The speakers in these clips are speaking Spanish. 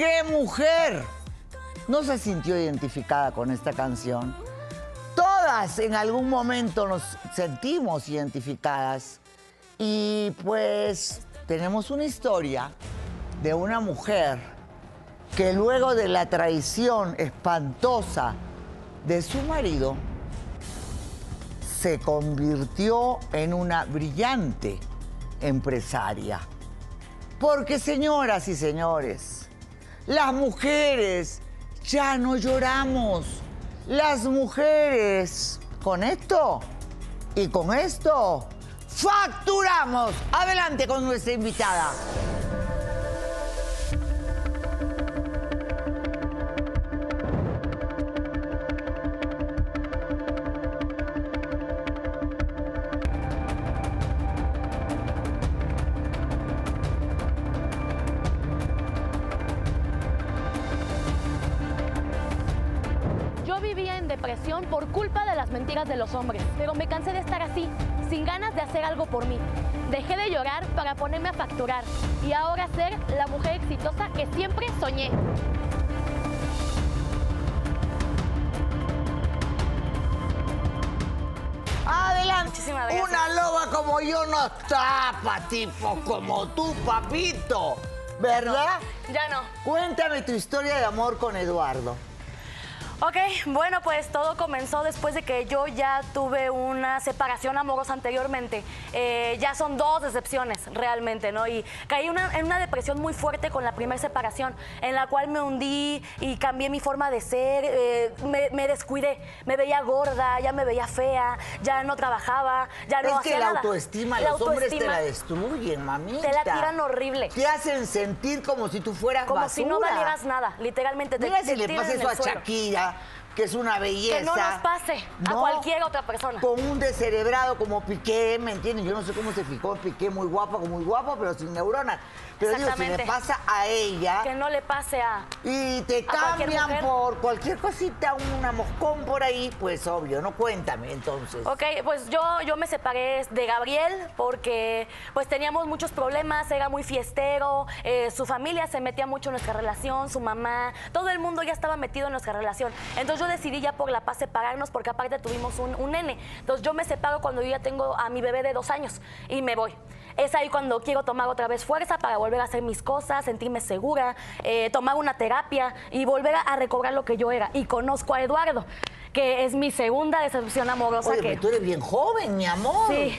¿Qué mujer no se sintió identificada con esta canción? Todas en algún momento nos sentimos identificadas y pues tenemos una historia de una mujer que luego de la traición espantosa de su marido se convirtió en una brillante empresaria. Porque señoras y señores, las mujeres ya no lloramos. Las mujeres con esto y con esto facturamos. Adelante con nuestra invitada. Los hombres, pero me cansé de estar así, sin ganas de hacer algo por mí. Dejé de llorar para ponerme a facturar y ahora ser la mujer exitosa que siempre soñé. Adelante. Una loba como yo no tapa tipos como tú, papito. ¿Verdad? Ya no. Cuéntame tu historia de amor con Eduardo. Ok, bueno, pues todo comenzó después de que yo ya tuve una separación amorosa anteriormente. Eh, ya son dos decepciones realmente, ¿no? Y caí una- en una depresión muy fuerte con la primera separación, en la cual me hundí y cambié mi forma de ser, eh, me, me descuidé, me veía gorda, ya me veía fea, ya no trabajaba, ya no es hacía que la nada. autoestima, La los hombres te la destruyen, mamita. Te la tiran horrible. Te hacen sentir como si tú fueras Como si no valieras nada, literalmente. te- Mira te si le pasa eso a suelo. Shakira, que es una belleza. Que no nos pase a cualquier otra persona. Con un descerebrado como Piqué, ¿me entiendes? Yo no sé cómo se fijó Piqué, muy guapa, muy guapo, pero sin neuronas. Pero digo, si le pasa a ella Que no le pase a... y te cualquier cambian por cualquier cosita, una moscón por ahí, pues obvio, no cuéntame entonces. Ok, pues yo, yo me separé de Gabriel porque pues teníamos muchos problemas, era muy fiestero, eh, su familia se metía mucho en nuestra relación, su mamá, todo el mundo ya estaba metido en nuestra relación. Entonces yo decidí ya por la paz separarnos porque aparte tuvimos un, un nene. Entonces yo me separo cuando yo ya tengo a mi bebé de dos años y me voy. Es ahí cuando quiero tomar otra vez fuerza para volver a hacer mis cosas, sentirme segura, eh, tomar una terapia y volver a, recobrar lo que yo era. Y conozco a Eduardo, que es mi segunda decepción amorosa. Oye, que... tú eres bien joven, mi amor. Sí.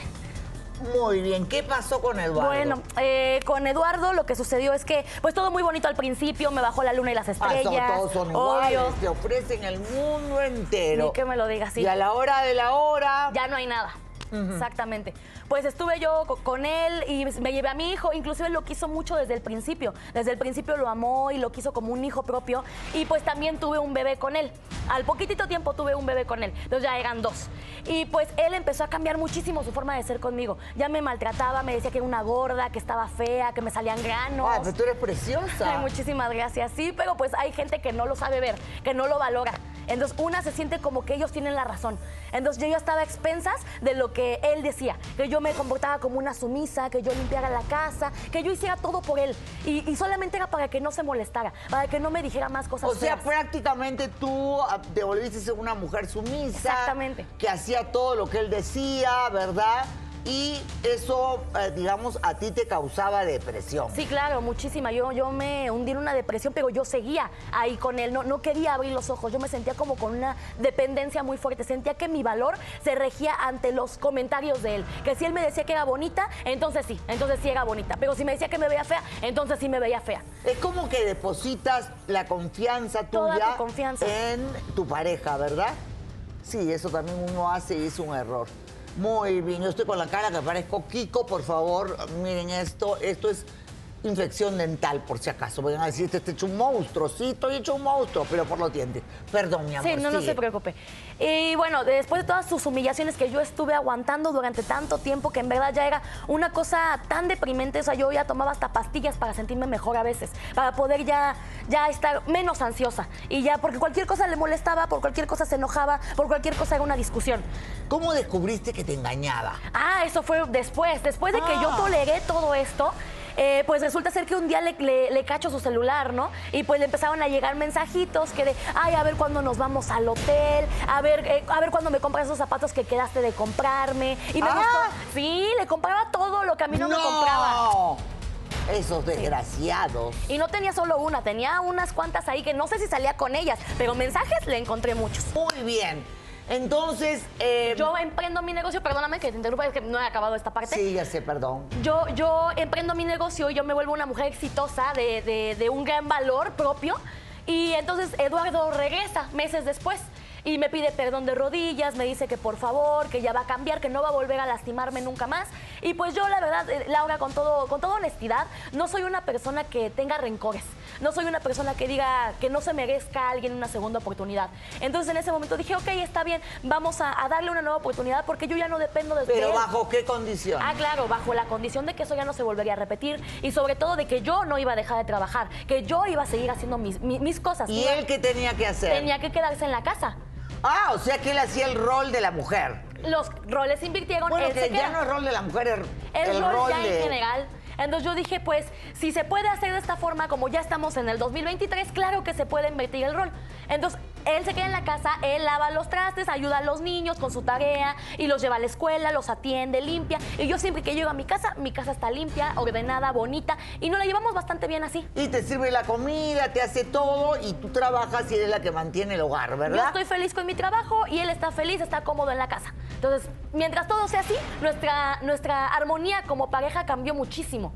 Muy bien, ¿qué pasó con Eduardo? Bueno, eh, con Eduardo lo que sucedió es que, pues todo muy bonito al principio, me bajó la luna y las Ah, estrellas. todos son obvio. iguales, te ofrecen el mundo entero. Ni que me lo digas, sí. Y a la hora de la hora, Ya no hay nada. Exactamente. Pues estuve yo co- con él y me llevé a mi hijo, inclusive lo quiso mucho desde el principio. Desde el principio lo amó y lo quiso como un hijo propio y pues también tuve un bebé con él. Al poquitito tiempo tuve un bebé con él, entonces ya eran dos. Y pues él empezó a cambiar muchísimo su forma de ser conmigo. Ya me maltrataba, me decía que era una gorda, que estaba fea, que me salían granos. Ay, pero tú eres preciosa. Ay, muchísimas gracias. Sí, pero pues hay gente que no lo sabe ver, que no lo valora. Entonces una se siente como que ellos tienen la razón. Entonces yo ya estaba a expensas de lo que él decía, que yo me comportaba como una sumisa, que yo limpiara la casa, que yo hiciera todo por él. Y, y solamente era para que no se molestara, para que no me dijera más cosas O sea, feas. prácticamente tú ah, te volviste ser una mujer sumisa. Exactamente. Que hacía todo lo que él decía, ¿verdad? Y eso, eh, digamos, a ti te causaba depresión. Sí, claro, muchísima. Yo, yo me hundí en una depresión, pero yo seguía ahí con él. No, no quería abrir los ojos. Yo me sentía como con una dependencia muy fuerte. Sentía que mi valor se regía ante los comentarios de él. Que si él me decía que era bonita, entonces sí, entonces sí era bonita. Pero si me decía que me veía fea, entonces sí me veía fea. Es como que depositas la confianza Toda tuya tu confianza. en tu pareja, ¿verdad? Sí, eso también uno hace y es un error. Muy bien, yo estoy con la cara que parezco Kiko, por favor, miren esto, esto es infección dental, por si acaso. Vayan a decir, este está hecho un monstruo, sí, estoy hecho un monstruo, pero por los dientes. Perdón, mi amor. Sí, no, no sigue. se preocupe. Y bueno, después de todas sus humillaciones que yo estuve aguantando durante tanto tiempo, que en verdad ya era una cosa tan deprimente, o sea, yo ya tomaba hasta pastillas para sentirme mejor a veces, para poder ya, ya estar menos ansiosa. Y ya, porque cualquier cosa le molestaba, por cualquier cosa se enojaba, por cualquier cosa era una discusión. ¿Cómo descubriste que te engañaba? Ah, eso fue después. Después de que yo Ah. toleré todo esto, eh, pues resulta ser que un día le, le- le cacho su celular, ¿no? Y pues le empezaron a llegar mensajitos que de, ay, a ver cuándo nos vamos al hotel, a ver, eh, a ver cuándo me compras esos zapatos que quedaste de comprarme. Y me Ah. gustó. Sí, le compraba todo lo que a mí no, me compraba. Esos desgraciados. Y no tenía solo una, tenía unas cuantas ahí que no sé si salía con ellas, pero mensajes le encontré muchos. Muy bien. Entonces, eh, Yo emprendo mi negocio, perdóname que te interrumpa, es que no he acabado esta parte. sí, ya sé, perdón. Yo, yo emprendo mi negocio y yo me vuelvo una mujer exitosa de, de- de un gran valor propio. Y entonces Eduardo regresa meses después y me pide perdón de rodillas, me dice que por favor, que ya va a cambiar, que no va a volver a lastimarme nunca más. Y pues yo la verdad, eh, Laura, con, todo, con toda honestidad, no soy una persona que tenga rencores. No soy una persona que diga que no se merezca a alguien una segunda oportunidad. Entonces en ese momento dije, ok, está bien, vamos a, a darle una nueva oportunidad porque yo ya no dependo de Pero él. ¿bajo qué condición? Ah, claro, bajo la condición de que eso ya no se volvería a repetir y sobre todo de que yo no iba a dejar de trabajar, que yo iba a seguir haciendo mis, mi- mis cosas. ¿Y él qué tenía que hacer? tenía que quedarse en la casa. Ah, o sea que él hacía el rol de la mujer. Los roles se invirtieron, Bueno, él que se ya queda. no es rol de la mujer, es el, el, rol, ya de... en general. Entonces yo dije, pues, si se puede hacer de esta forma, como ya estamos en el 2023, claro que se puede invertir el rol. Entonces, él se queda en la casa, él lava los trastes, ayuda a los niños con su tarea y los lleva a la escuela, los atiende, limpia. Y yo siempre que llego a mi casa, mi casa está limpia, ordenada, bonita y nos la llevamos bastante bien así. Y te sirve la comida, te hace todo y tú trabajas y eres la que mantiene el hogar, Yo ¿verdad? estoy feliz con mi trabajo y él está feliz, está cómodo en la casa. Entonces, mientras todo sea así, nuestra, nuestra armonía como pareja cambió muchísimo.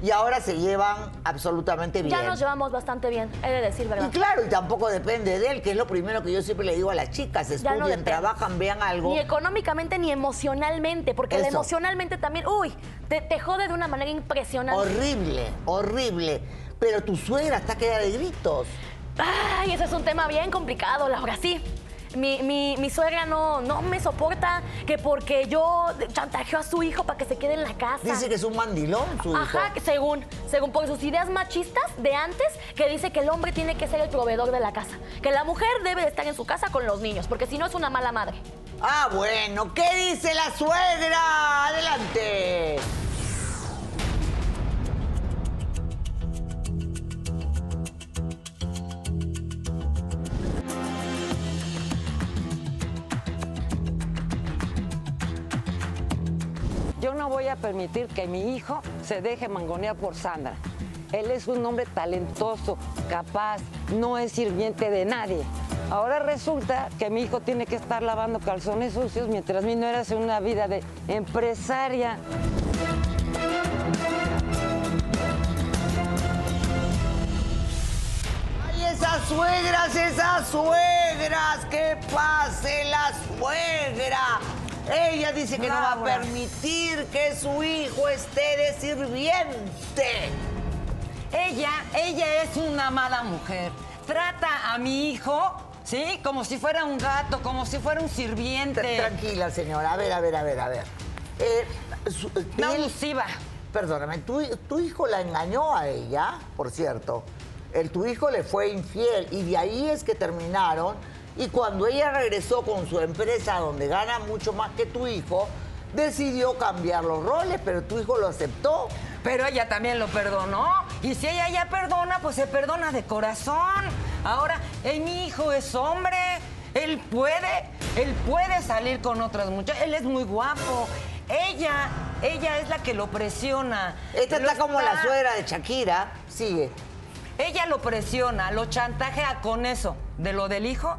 Y ahora se llevan absolutamente bien. Ya nos llevamos bastante bien, he de decir, Y ¿verdad? claro, y tampoco depende de él, que es lo primero que yo siempre le digo a las chicas, no estudien, depende. trabajan, vean algo. Ni económicamente ni emocionalmente, porque Eso. emocionalmente también, uy, te, te jode de una manera impresionante. Horrible, horrible. Pero tu suegra está queda de gritos. Ay, ese es un tema bien complicado, Laura, sí. Mi, mi, mi suegra no, no me soporta que porque yo chantajeo a su hijo para que se quede en la casa. Dice que es un mandilón su hijo. Ajá, que según, según por sus ideas machistas de antes, que dice que el hombre tiene que ser el proveedor de la casa, que la mujer debe de estar en su casa con los niños, porque si no es una mala madre. Ah, bueno, ¿qué dice la suegra? Yo no voy a permitir que mi hijo se deje mangonear por Sandra. Él es un hombre talentoso, capaz, no es sirviente de nadie. Ahora resulta que mi hijo tiene que estar lavando calzones sucios mientras mi nuera hace una vida de empresaria. ¡Ay, esas suegras, esas suegras! ¡Que pase la suegra! Ella dice que no va a permitir que su hijo esté de sirviente. Ella, ella es una mala mujer. Trata a mi hijo, ¿sí? Como si fuera un gato, como si fuera un sirviente. Tra- Tranquila, señora. A ver, a ver, a ver, a ver. Eh, su- Una él- abusiva. Perdóname, ¿tu, tu hijo la engañó a ella, por cierto. El, tu hijo le fue infiel y de ahí es que terminaron. Y cuando ella regresó con su empresa donde gana mucho más que tu hijo, decidió cambiar los roles, pero tu hijo lo aceptó. Pero ella también lo perdonó. Y si ella ya perdona, pues se perdona de corazón. Ahora, mi hijo es hombre. Él puede, él puede salir con otras muchachas. Él es muy guapo. Ella, ella es la que lo presiona. Esta Lo está como la suegra de Shakira. Sigue. Ella lo presiona, lo chantajea con eso. De lo del hijo,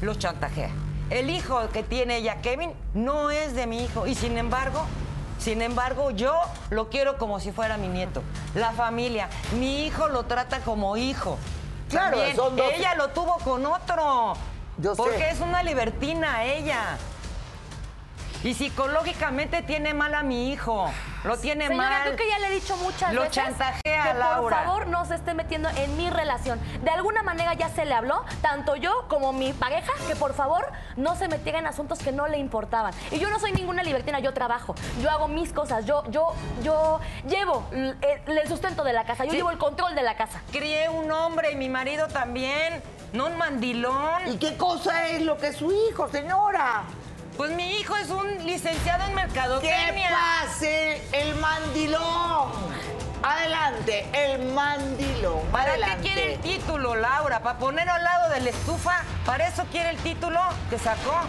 lo chantajea. El hijo que tiene ella, Kevin, no es de mi hijo. Y sin embargo, sin embargo, yo lo quiero como si fuera mi nieto. La familia. Mi hijo lo trata como hijo. Claro, También, son dos- Ella lo tuvo con otro. Yo sé. porque es una libertina ella. Y psicológicamente tiene mal a mi hijo. Lo tiene Señora, mal. creo que ya le he dicho muchas Lo veces chantajea, que por Laura. favor no se esté metiendo en mi relación. De alguna manera ya se le habló, tanto yo como mi pareja, que por favor no se metiera en asuntos que no le importaban. Y yo no soy ninguna libertina, yo trabajo, yo hago mis cosas, yo, yo, yo llevo el, el sustento de la casa, yo Sí. llevo el control de la casa. Crié un hombre y mi marido también, no un mandilón. ¿Y qué cosa es lo que es su hijo, señora? Pues mi hijo es un licenciado en ¡Que mercadotecnia. pase el mandilón! Adelante, el mandilón. ¿Para Adelante. qué quiere el título, Laura? ¿Para ponerlo al lado de la estufa? ¿Para eso quiere el título que sacó?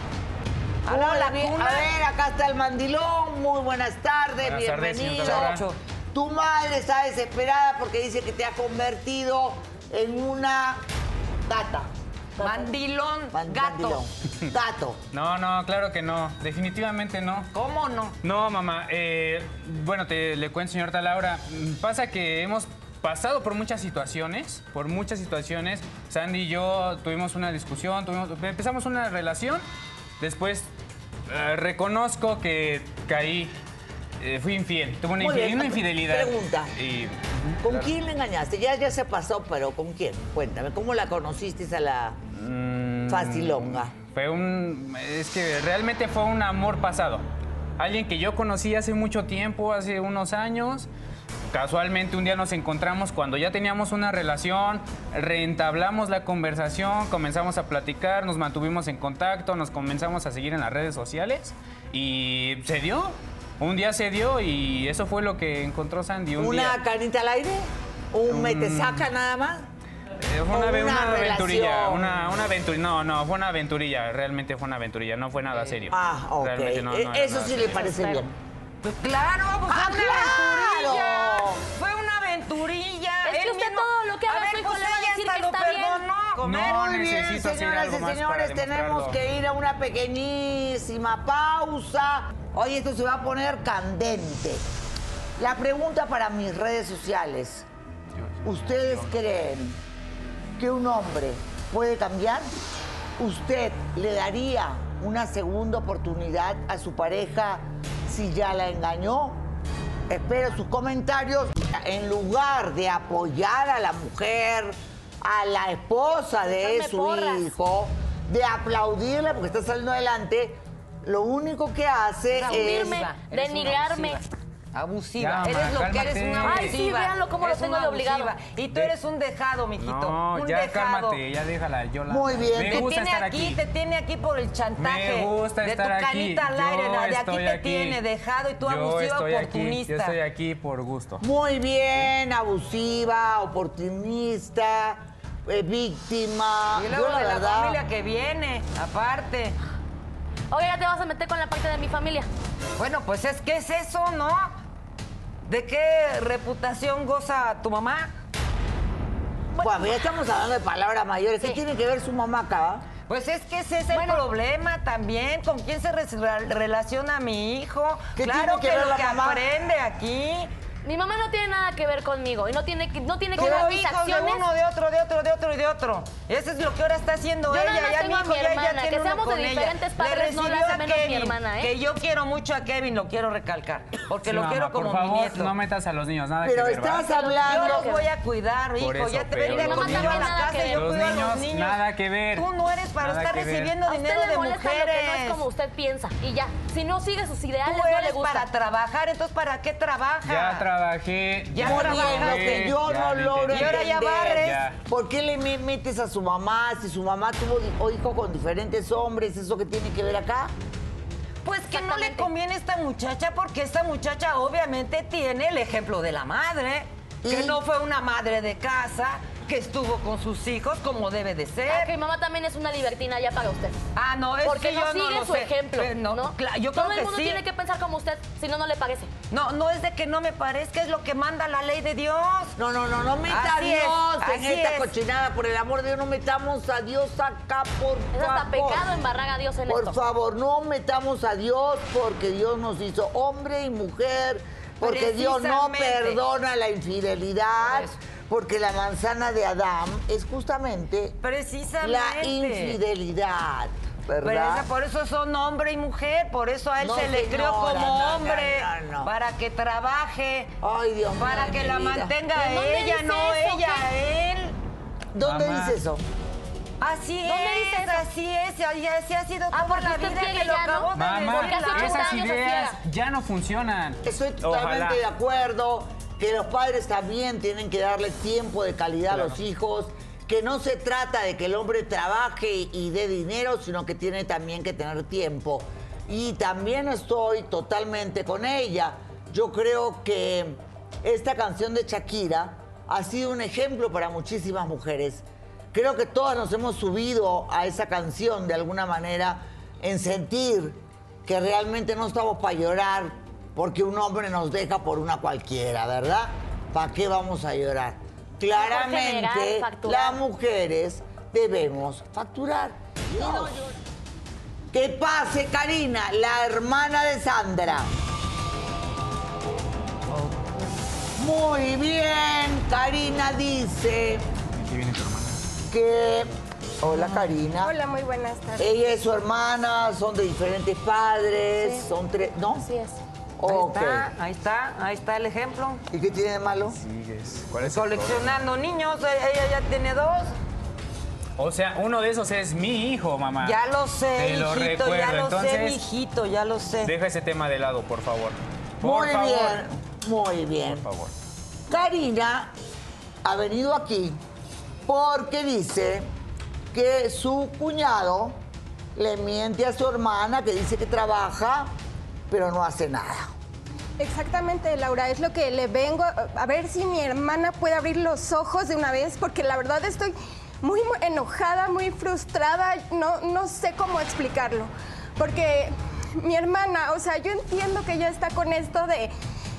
Hola, la cuna. A ver, acá está el mandilón. Muy buenas tardes, Buenas bienvenido. tu madre está desesperada porque dice que te ha convertido en una gata. Mandilón, Man- gato. Gato. No, no, claro que no. Definitivamente no. ¿Cómo no? No, mamá. eh, bueno, te le cuento, señorita Laura. Mm, Pasa que hemos pasado por muchas situaciones, por muchas situaciones. Sandy y yo tuvimos una discusión, tuvimos, empezamos una relación. Después eh, reconozco que caí, eh, fui infiel. Tuve una, Muy infi- bien. una infidelidad. Pregunta. Y, ¿Con claro. quién le engañaste? Ya, ya se pasó, pero ¿con quién? Cuéntame, ¿cómo la conociste a la Mm, facilonga? Fue un. Es que realmente fue un amor pasado. Alguien que yo conocí hace mucho tiempo, hace unos años. Casualmente un día nos encontramos cuando ya teníamos una relación, reentablamos la conversación, comenzamos a platicar, nos mantuvimos en contacto, nos comenzamos a seguir en las redes sociales y se dio. Un día se dio y eso fue lo que encontró Sandy. Un ¿Una día. carnita al aire? ¿Un mete saca nada más? Eh, fue una, aventurilla, una, una aventurilla. No, no, fue una aventurilla, realmente fue una aventurilla, no fue nada serio. Ah, ok. Realmente no- no Eh, Eso sí le parece bien. Pues claro, pues ¡Ah, fue una claro! aventurilla. Fue una aventurilla. Es que Él usted mismo- todo lo que haga su hijo pues le va a decir que está bien. perdonó. Comer. No, Muy bien, hacer señoras algo y más señores, para tenemos que ir a una pequeñísima pausa. Hoy esto se va a poner candente. La pregunta para mis redes sociales. ¿Ustedes creen que un hombre puede cambiar? ¿Usted le daría una segunda oportunidad a su pareja si ya la engañó? Espero sus comentarios. En lugar de apoyar a la mujer, a la esposa de Echarme su porras. hijo, de aplaudirla porque está saliendo adelante, lo único que hace es... Abusiva, eres una denigrarme. abusiva. Abusiva. Ya, eres ma, lo que eres una abusiva. Ay, sí, véanlo cómo lo Eres tengo una de obligado. Y tú De- eres un dejado, mijito. No, un ya dejado. cálmate, ya déjala, yo la... Muy bien. Me Te gusta tiene estar aquí, aquí. te tiene aquí por el chantaje. Me gusta de estar tu aquí. canita al Yo aire, de aquí te tiene dejado y tú Yo abusiva estoy aquí, oportunista. yo estoy aquí por gusto. Muy bien, abusiva, oportunista, eh, víctima. Y luego Yo, la de la verdad, familia que viene, aparte. Oye, ya te vas a meter con la parte de mi familia. Bueno, pues es que es eso, ¿no? ¿De qué reputación goza tu mamá? Bueno, ya estamos hablando de palabras mayores. ¿Qué Sí. tiene que ver su mamá acá? Pues es que ese es el Bueno. problema también. ¿Con quién se re- relaciona mi hijo? ¿Qué claro tiene que que, ver lo la que mamá? aprende aquí. Mi mamá no tiene nada que ver conmigo y no tiene que, no tiene que ver mis hijos de acciones. uno, de otro, de otro, de otro y de otro. Eso es lo que ahora está haciendo Yo ella. nada ya tengo a hijo mi ya- ya hermana, tiene que seamos de ella. diferentes Le padres no recibió hace a menos mi Kevin, hermana, ¿eh? Que yo quiero mucho a Kevin, lo quiero recalcar. Porque Sí, lo mamá, quiero como por mi favor, nieto. no metas a los niños, nada Pero que ver, ¿va? estás hablando... Yo los voy a cuidar, hijo. eso, ya te pero los conmigo a la casa y yo cuido a Los niños, nada que ver. Tú no eres para estar recibiendo A dinero de mujeres. lo que no es como usted piensa y ya. Si no sigue sus ideales, Tú no le eres gusta. para trabajar, entonces ¿para qué trabajas? Ya trabajé. Ya yo ya no lo logro. Y ahora ya barres. Ya. ¿Por qué le me- metes a su mamá si su mamá tuvo hijo con diferentes hombres? ¿Eso que tiene que ver acá? Pues que no le conviene a esta muchacha porque esta muchacha obviamente tiene el ejemplo de la madre, que no fue una madre de casa, que estuvo con sus hijos como debe de Ah, ser. que mi mamá también es una libertina ya para usted. Ah, no, es Porque que no yo sigue no lo su sé. ejemplo. Eh, no, no, yo Todo creo el que mundo sí. tiene que pensar como usted, si no, no le parece. No, no es de que no me parezca, es lo que manda la ley de Dios. No, no, no, no meta a es, Dios en así esta es. cochinada. Por el amor de Dios, no metamos a Dios acá, por Es hasta favor. pecado embarrar a Dios en Por esto. favor, no metamos a Dios porque Dios nos hizo hombre y mujer, porque Dios no perdona la infidelidad, Por. Porque la manzana de Adán es justamente Precisamente. la infidelidad, Pero ¿verdad? esa- por eso son hombre y mujer, por eso a él No, se le creó señora, como no, no, hombre, no, no. para que trabaje, Ay, Dios mío. para que la vida. mantenga ¿En dónde ella, no eso? ella, él. ¿Dónde Mamá. dice eso? Así ¿Dónde es, dice eso? así es, y así ha sido Ah, toda porque la vida que lo ya, ¿no? acabó de Mamá, Porque hace decir. 80 esas ideas ya no funcionan. Estoy totalmente Ojalá. de acuerdo que los padres también tienen que darle tiempo de calidad a los hijos, que no se trata de que el hombre trabaje y dé dinero, sino que tiene también que tener tiempo. Y también estoy totalmente con ella. Yo creo que esta canción de Shakira ha sido un ejemplo para muchísimas mujeres. Creo que todas nos hemos subido a esa canción de alguna manera en sentir que realmente no estamos para llorar porque un hombre nos deja por una cualquiera, ¿verdad? ¿Para qué vamos a llorar? Claramente, las mujeres debemos facturar. Y no. Que pase Karina, la hermana de Sandra. Muy bien, Karina dice Aquí viene tu hermana. que... Hola Karina. Hola, muy buenas tardes. Ella es su hermana, son de diferentes padres, Sí. son tres... ¿No? Así es. Ahí está, ahí está, ahí está el ejemplo. ¿Y qué tiene de malo? Sigues. ¿Cuál es el Coleccionando niños, ella ya tiene dos. O sea, uno de esos es mi hijo, mamá. Ya lo sé, Te lo hijito, recuerdo. ya lo Entonces, sé, mijito, ya lo sé. Deja ese tema de lado, por favor. Por muy favor. bien, muy bien. Por favor. Karina ha venido aquí porque dice que su cuñado le miente a su hermana que dice que trabaja, pero no hace nada. Exactamente, Laura, es lo que le vengo a ver si mi hermana puede abrir los ojos de una vez, porque la verdad estoy muy, enojada, muy frustrada, no, no sé cómo explicarlo. Porque mi hermana, o sea, yo entiendo que ella está con esto de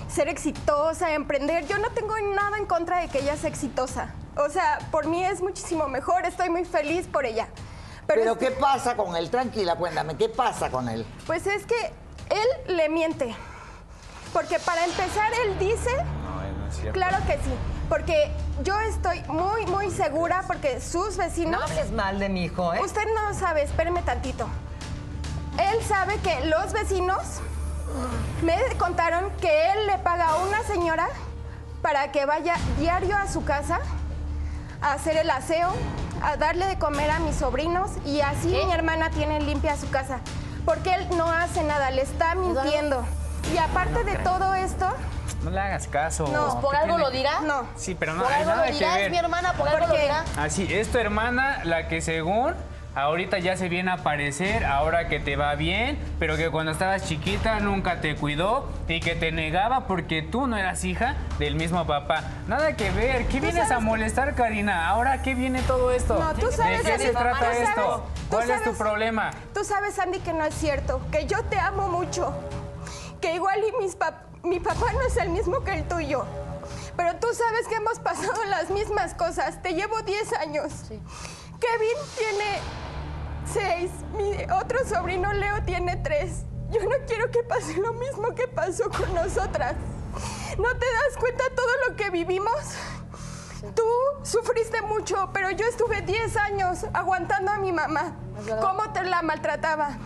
ser exitosa, emprender. Yo no tengo nada en contra de que ella sea exitosa. O sea, por mí es muchísimo mejor, estoy muy feliz por ella. Pero, es- ¿qué pasa con él? Tranquila, cuéntame, ¿qué pasa con él? Pues es que él le miente. Porque para empezar, él dice, No, no es cierto. claro que sí, porque yo estoy muy, muy segura porque sus No vecinos... hables mal de mi hijo, ¿eh? Usted no sabe, espéreme tantito. Él sabe que los vecinos me contaron que él le paga a una señora para que vaya diario a su casa a hacer el aseo, a darle de comer a mis sobrinos y así mi hermana tiene limpia su casa. Porque él no hace nada, le está mintiendo. Y aparte de todo esto, No le hagas caso. No, ¿Por ¿Qué algo tiene? lo dirá? no. Sí, pero no Por hay algo nada lo que dirá, es mi hermana, por algo lo Porque- dirá. Así, es tu hermana la que según ahorita ya se viene a aparecer, ahora que te va bien, pero que cuando estabas chiquita nunca te cuidó y que te negaba porque tú no eras hija del mismo papá. Nada que ver. ¿Qué vienes a molestar, Karina? ¿Ahora qué viene todo esto? No, tú sabes ¿De qué se trata mamá- esto? sabes- ¿Cuál es tu problema? Tú sabes, Andy, que no es cierto, que yo te amo mucho, que igual y mis pap- mi papá no es el mismo que el tuyo. Pero tú sabes que hemos pasado las mismas cosas. Te llevo 10 años. Kevin tiene 6. Mi otro sobrino Leo tiene 3. Yo no quiero que pase lo mismo que pasó con nosotras. ¿No te das cuenta todo lo que vivimos? Tú sufriste mucho, pero yo estuve 10 años aguantando a mi mamá. ¿Cómo te la maltrataba?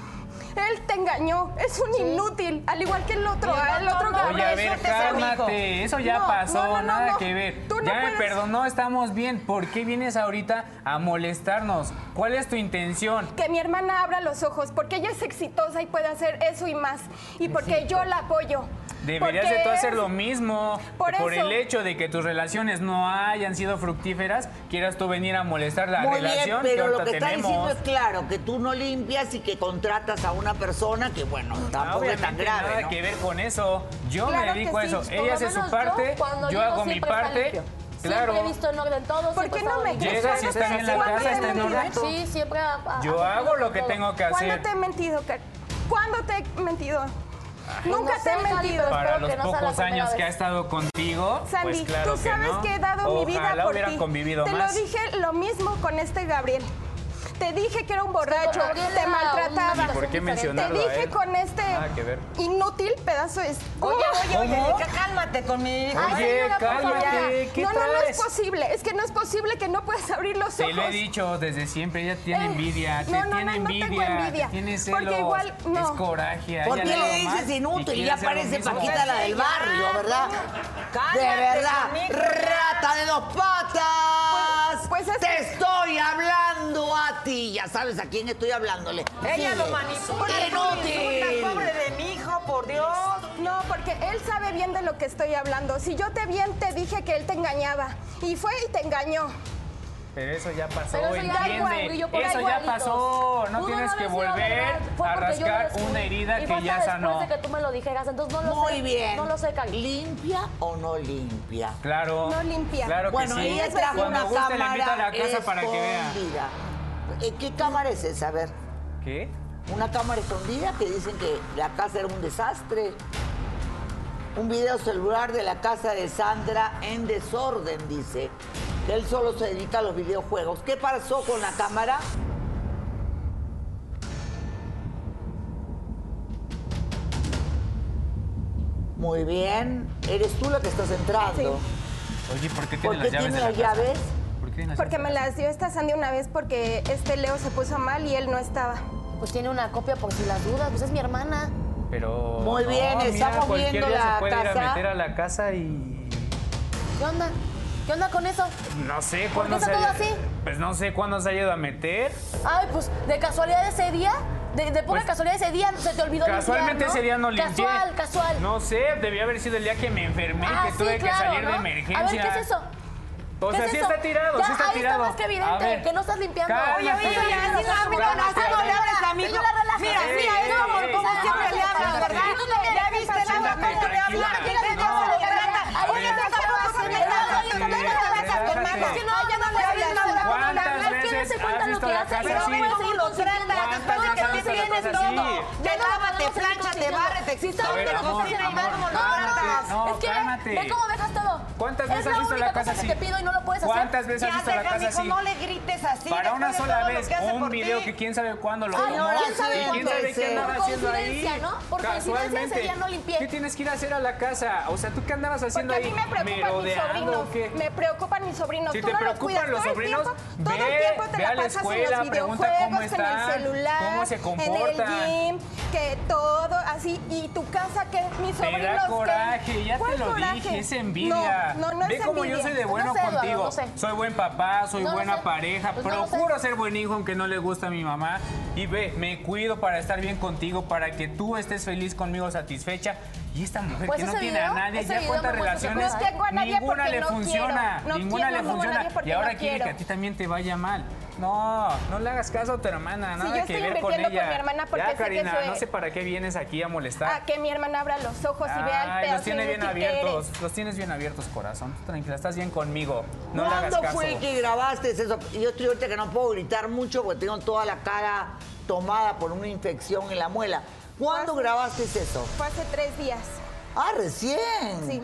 Él te engañó, es un inútil, al igual que el otro, el otro no, Oye, a ver, cálmate. Eso ya No, pasó, no, nada no. que ver. Tú no ya me puedes- perdonó, estamos bien. ¿Por qué vienes ahorita a molestarnos? ¿Cuál es tu intención? Que mi hermana abra los ojos, porque ella es exitosa y puede hacer eso y más. Y porque yo la apoyo. Deberías Porque de tú hacer lo mismo. Por eso. el hecho de que tus relaciones no hayan sido fructíferas, quieras tú venir a molestar la Muy bien, relación que pero lo que está tenemos. diciendo es claro, que tú no limpias y que contratas a una persona que, bueno, tampoco es tan grave, nada ¿no? que ver con eso. Yo Claro me dedico a eso. sí. Por Ella hace su parte, yo, hago mi parte. Claro. Siempre he visto en orden todo. ¿Por qué no me crees? Llegas y está bien la ¿Cuándo casa, está en orden. Sí, siempre Yo ha- hago lo que todo. tengo que ¿Cuándo hacer. te he mentido? Car- ¿Cuándo te he mentido? Nunca Pues no te he mentido. Para los pocos años que ha estado contigo, Sandy, pues claro tú sabes que, no. que he dado mi vida por ti. Te más. lo dije lo mismo con este Gabriel. Te dije que era un borracho, te maltrataba. ¿Y por qué Te mencionarlo a dije él? con este inútil pedazo de... Oye, oye, oye, cálmate con mi hijo. Ay, Oye, señora, cálmate. ¿qué no, no, no es posible. Es que no es posible que no puedas abrir los Te ojos. lo he dicho desde siempre, ella tiene Eh, envidia, te no, no, tiene no, no tengo envidia, envidia, te tiene porque celos, igual, no. es coraje. ¿Por qué le dices y inútil? quiere Ya parece. Paquita la del barrio, ¿verdad? De verdad, conmigo. rata de dos patas. Ya sabes a quién estoy hablándole. Ella lo manipula. ¡Inútil! Pobre de mi hijo, por Dios. No, porque él sabe bien de lo que estoy hablando. Si yo te bien te dije que él te engañaba. Y fue y te engañó. Pero eso ya pasó, Pero eso ya entiende. igual, Grillo, por eso ya igualitos. pasó. No Pudo tienes no que volver a rascar una herida Y que ya sanó. Después de que tú me lo dijeras, entonces no lo sé. Muy bien. No lo sé. ¿Limpia o no limpia? Claro. No limpia. Claro que Bueno, sí. ella trajo Cuando una guste cámara le invito a la casa para que vea. ¿Qué cámara es esa? A ver, ¿Qué? una cámara escondida que dicen que la casa era un desastre. Un video celular de la casa de Sandra en desorden, dice. Que él solo se dedica a los videojuegos. ¿Qué pasó con la cámara? Muy bien. ¿Eres tú la que estás entrando? Oye, ¿por qué ¿Por tiene qué las llaves tiene de la las casa? llaves? ¿Por qué Porque me las dio esta Sandy una vez porque este Leo se puso mal y él no estaba. Pues tiene una copia por si las dudas, pues es mi hermana. casa? Pero. Muy bien, no, mira, estamos cualquier viendo día la se puede ir a casa. meter a la casa y. ¿Qué onda? ¿Qué onda con eso? No sé ¿Por cuándo qué se está todo haya- así? Pues no sé cuándo se ha ido a meter. Ay, pues de casualidad ese día, de, de pura Pues, casualidad ese día se te olvidó Casualmente limpiar, ese día no limpié. Casual, casual. No sé, debió haber sido el día que me enfermé Ah, y que sí, tuve claro, que salir ¿no? de emergencia. A ver, ¿qué es eso? O ¿Qué sea, es sí está tirado, Ya, sí está ahí tirado. está más que A evidente, ver. que no estás limpiando. Oye, oye, oye, así no, amigo, no, cálmate. ¿cómo le amigo? Señora, relájate. Mira, mira, es como, siempre le hablas. ¿verdad? Ya viste así, la ¿no? mamá, ¿Cómo le hablas? Lo que pero así? puedes ¿Cómo lo tratas? ¿Cuántas Todo veces que tienes todo. No, lávate, no, bárrete. Si en la amor, cocina, cálmate. no, No, es que ve cómo dejas todo. ¿Cuántas Es veces has visto la casa así? que te pido y no lo puedes hacer. ¿Cuántas veces has visto la casa así? no le grites así. Para una sola lo vez, que un video que quién sabe cuándo lo tomó. ¿quién sabe y quién sabe qué andaba haciendo ahí. Por coincidencia ese no limpié. ¿Qué tienes que ir a hacer a la casa? O sea, ¿tú qué andabas haciendo Porque a ahí? mí me preocupan mis ¿Merodeando sobrinos. Me preocupan mis sobrinos. Si te preocupan los sobrinos, ve, te a la escuela, los pregunta videojuegos, cómo en están, el celular, cómo se comportan. en el gym, que todo así. Y tu casa, que mis sobrinos. da ¿qué? coraje, ya te ¿Cuál lo coraje? dije, es envidia. No, no, no Ve es como yo soy de No bueno sé, contigo. sé. Soy buen papá, soy buena sé. pareja. Pues. Procuro ser buen hijo aunque no le gusta a mi mamá. Y ve, me cuido para estar bien contigo, para que tú estés feliz conmigo, satisfecha. Y esta mujer Pues que no tiene a nadie, ya que relaciones, no tengo a nadie ninguna le no funciona, quiero. No ninguna quiero, le no funciona. nadie porque Y ahora no quiere que quiero. a ti también te vaya mal. No, no le hagas caso a tu hermana, nada yo que estoy ver con invirtiendo ella. con mi hermana porque ya, sé que Karina, soy- no sé para qué vienes aquí a molestar. A que mi hermana abra los ojos y vea el Ay, pedazo los tiene bien que abiertos, los tienes bien abiertos, corazón. Tú tranquila, estás bien conmigo. No le hagas ¿Cuándo caso. fue que grabaste eso? Yo estoy ahorita que no puedo gritar mucho porque tengo toda la cara tomada por una infección en la muela. ¿Cuándo grabaste eso? Fue hace tres días. Ah, recién. Sí.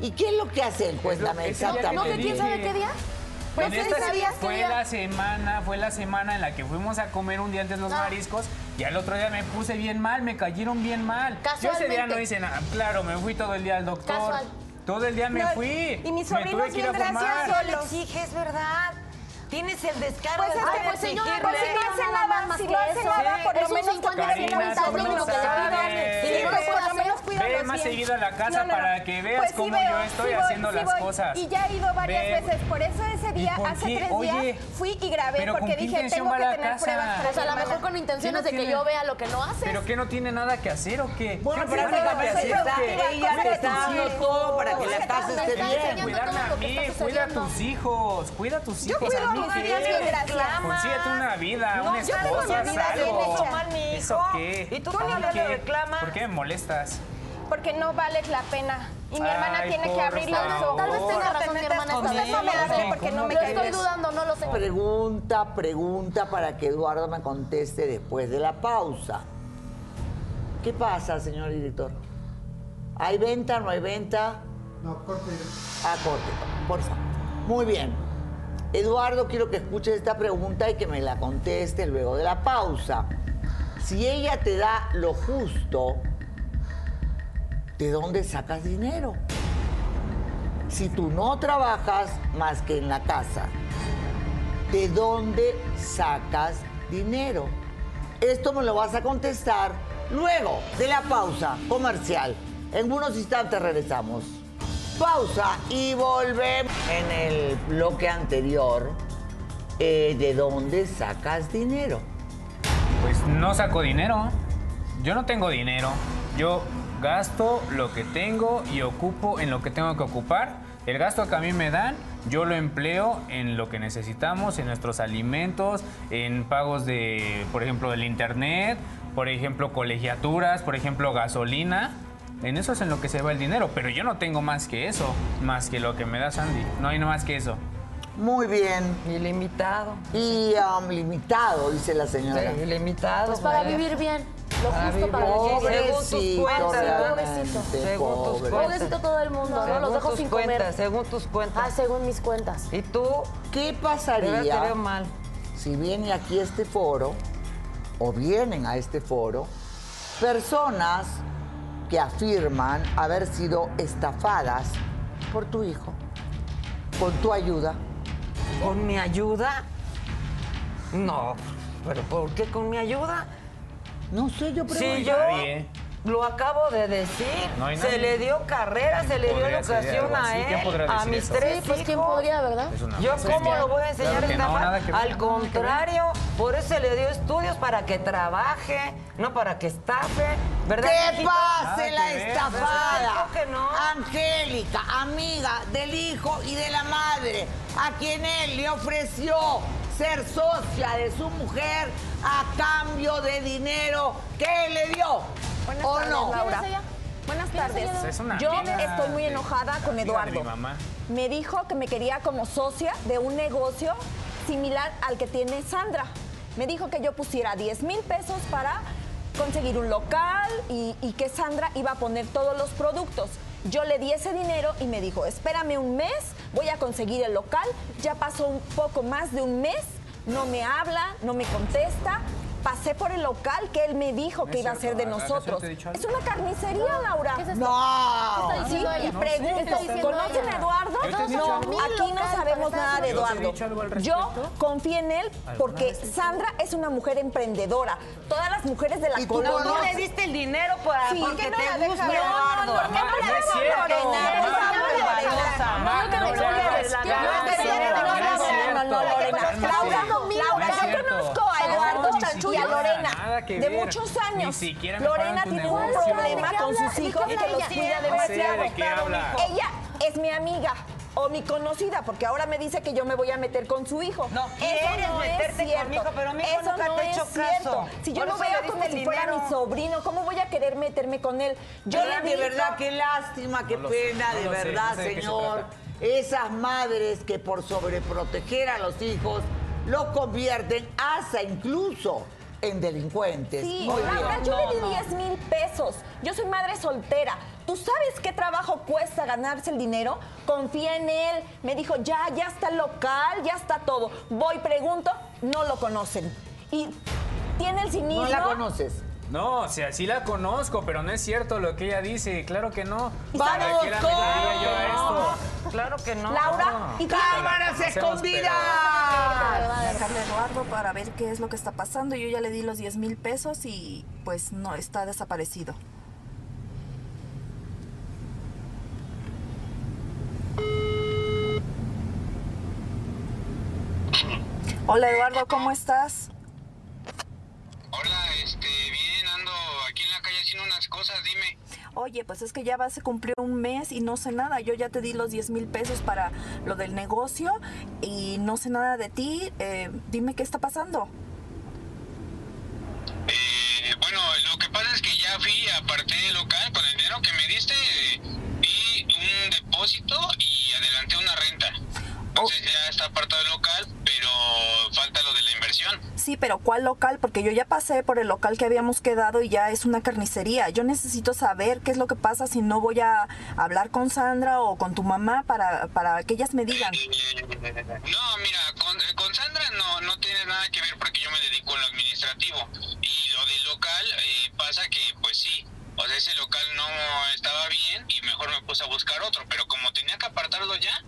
¿Y qué es lo que hace él? Cuéntame que ¿No te que exactamente. quién sabe qué día? En ¿No esta sabías qué fue día? la semana, fue la semana en la que fuimos a comer un día antes los Ah. mariscos y al otro día me puse bien mal, me cayeron bien mal. Yo ese día no hice nada. Claro, me fui todo el día al doctor. Casual. Todo el día me No, fui. y mis sobrinos bien graciosos. Le exiges, ¿verdad? Tienes el descaro Pues de pues, señora. Pues si no hace nada, si no hace nada, por lo menos 50 que Karina, cincuenta, tú no mínimo que le digan. Sí, Sí, pues pues, por lo menos cuídalos Ve más seguido a la casa para que veas Pues sí cómo veo, yo estoy sí voy, haciendo sí las cosas. Y ya he ido varias Ve. veces. Por eso ese día, hace qué? tres Oye, días, fui y grabé pero ¿con porque dije, tengo que la tener pruebas para Pues a lo mejor con intenciones de que yo vea lo que no haces. ¿Pero qué no tiene nada que hacer o qué? Bueno, ¿Qué prácticamente soy está, productiva, ella está todo para que Pues la casa esté bien. Cuidarme a lo mí, cuida a tus hijos, cuida a tus hijos. Mis hijas bien, gracias. Consíguete una vida, No, una yo tengo esposa, algo. hecha mal, mi ¿Eso hijo. qué? Y tú ¿Por todavía qué? le reclamas. ¿Por qué me molestas? Porque no vale la pena. Y mi hermana Ay, tiene que abrir los ojos. Tal vez tenga razón mi hermana. vez no me sé. porque no me estoy dudando, no lo sé. Pregunta, pregunta para que Eduardo me conteste después de la pausa. ¿Qué pasa, señor director? ¿Hay venta, no hay venta? No, corte. Ah, corte, por favor. Muy bien. Eduardo, quiero que escuches esta pregunta y que me la conteste luego de la pausa. Si ella te da lo justo, ¿de dónde sacas dinero? Si tú no trabajas más que en la casa, ¿de dónde sacas dinero? Esto me lo vas a contestar luego de la pausa comercial. En unos instantes regresamos. Pausa y volvemos. En el bloque anterior, eh, ¿de dónde sacas dinero? Pues no saco dinero. Yo no tengo dinero. Yo gasto lo que tengo y ocupo en lo que tengo que ocupar. El gasto que a mí me dan yo lo empleo en lo que necesitamos, en nuestros alimentos, en pagos de, por ejemplo, del internet, por ejemplo, colegiaturas, por ejemplo, gasolina. En eso es en lo que se va el dinero, pero yo no tengo más que eso, más que lo que me da Sandy. No hay más que eso. Muy bien. Ilimitado. Y um, limitado, dice la señora. Ilimitado. Pues para vivir bien. Lo Para justo vivir para vivir bien. Según tus Pobrecito, cuentas, ¿verdad? Pobrecito. Según tus cuentas. Pobrecito todo el mundo, ¿no? Los Según dejo tus sin cuentas, comer. según tus cuentas. Ah, según mis cuentas. ¿Y tú? ¿Qué verdad te pasaría veo mal. si viene aquí este foro o vienen a este foro personas que afirman haber sido estafadas por tu hijo, con tu ayuda? ¿Con mi ayuda? No, pero ¿por qué con mi ayuda? No sé, yo pregunto. Si yo nadie. Lo acabo de decir, No hay se le dio carrera, se le dio educación a así. ¿Quién él, podrá a mis eso? tres Sí, pues quién hijos. podría, ¿verdad? Yo cómo lo voy a enseñar Claro a no, Al contrario, por eso se le dio estudios para que trabaje, no para que estafe, ¿verdad? ¡Que pase la que estafada! Claro que no. Angélica, amiga del hijo y de la madre, a quien él le ofreció ser socia de su mujer a cambio de dinero que él le dio. Buenas ¿O tardes, no? Laura. Buenas ¿Quién es tardes. ella? Es una Yo estoy muy enojada con Eduardo. mi mamá. Me dijo que me quería como socia de un negocio similar al que tiene Sandra. Me dijo que yo pusiera 10 mil pesos para conseguir un local y, y que Sandra iba a poner todos los productos. Yo le di ese dinero y me dijo, espérame un mes, voy a conseguir el local. Ya pasó un poco más de un mes, no me habla, no me contesta. Pasé por el local que él me dijo que iba a ser de cierto, ¿acaso nosotros. te? Es una carnicería, Laura. ¿Qué es esto? No. ¿Qué está Sí, diciendo pregunto, ¿Qué está diciendo ¿conocen a Eduardo? ¿Yo te No, aquí no sabemos nada de ¿Yo te Eduardo. Yo confío en él porque Sandra es una mujer emprendedora. Todas las mujeres de la ¿Y tú no le diste el dinero para Sí, porque ¿por qué no te la gusta dejas? Eduardo. No, no, no, Mamá, no es cierto. Lorena, eres Mamá, muy no, valerosa. Mamá, No, que me no, expliques, no, que no, no, no, que es no, cierto, no, no es no, cierto. No, no, Lorena. Cálmate. Laura, Laura, No es yo cierto. conozco a No, Eduardo ni y a siquiera, Lorena nada que de ver. muchos Ni años. siquiera me Lorena tiene un problema ¿De qué con sus ¿De qué hijos que los ella? cuida No demasiado. de qué habla. Ella es mi amiga o mi conocida, porque ahora me dice que yo me voy a meter con su hijo. No, quieres meterte conmigo, pero mi hijo Eso nunca no te es hecho cierto. caso. Si yo lo eso veo como si fuera mi sobrino, ¿cómo voy a querer meterme con él? Yo Ay, le de verdad, qué lástima, qué No sé, pena, no de sé, verdad, no sé señor. Esas madres que por sobreproteger a los hijos los convierten hasta incluso en delincuentes. Sí, Muy bien. Laura, yo le di 10 mil pesos. Yo soy madre soltera. ¿Tú sabes qué trabajo cuesta ganarse el dinero? Confía en él. Me dijo, ya, ya está el local, ya está todo. Voy, pregunto, no lo conocen. Y tiene el cinismo. No la conoces. No, o sea, sí la conozco, pero no es cierto lo que ella dice. Claro que no. ¡Vamos, ¿Para qué la con- metería yo a esto? Claro que no. Laura, tú ¡Cámaras escondidas! marcarle a Eduardo para ver qué es lo que está pasando. Yo ya le di los 10 mil pesos y pues no, está desaparecido. Hola Eduardo, ¿cómo estás? Hola, este, bien, ando aquí en la calle haciendo unas cosas, dime. Oye, pues es que ya va, se cumplió un mes y no sé nada. Yo ya te di los 10 mil pesos para lo del negocio y no sé nada de ti. Eh, dime qué está pasando. Eh, bueno, lo que pasa es que ya fui, aparté el local con el dinero que me diste, eh, di un depósito y adelanté una renta. Entonces ya está apartado el local, Sí, pero ¿cuál local? Porque yo ya pasé por el local que habíamos quedado y ya es una carnicería. Yo necesito saber qué es lo que pasa si no voy a hablar con Sandra o con tu mamá para, para que ellas me digan. No, mira, con, eh, con Sandra no, no tiene nada que ver porque yo me dedico a lo administrativo. Y lo del local eh, pasa que, pues sí, o sea, ese local no estaba bien y mejor me puse a buscar otro. Pero como tenía que apartarlo ya,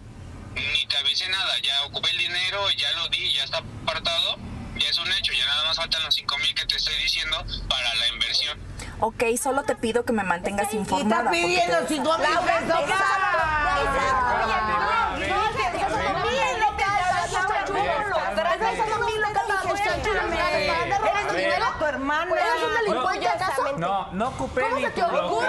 ni te avisé nada. Ya ocupé el dinero, ya lo di, ya está apartado. Ya es un hecho, ya nada más faltan los 5 mil que te estoy diciendo para la inversión. Ok, solo te pido que me mantengas informada. está pidiendo te- 5 mil pesos. Eres tu hermana. ¿Eres un delincuente No, no ocupé ¿Cómo ni se te ocurre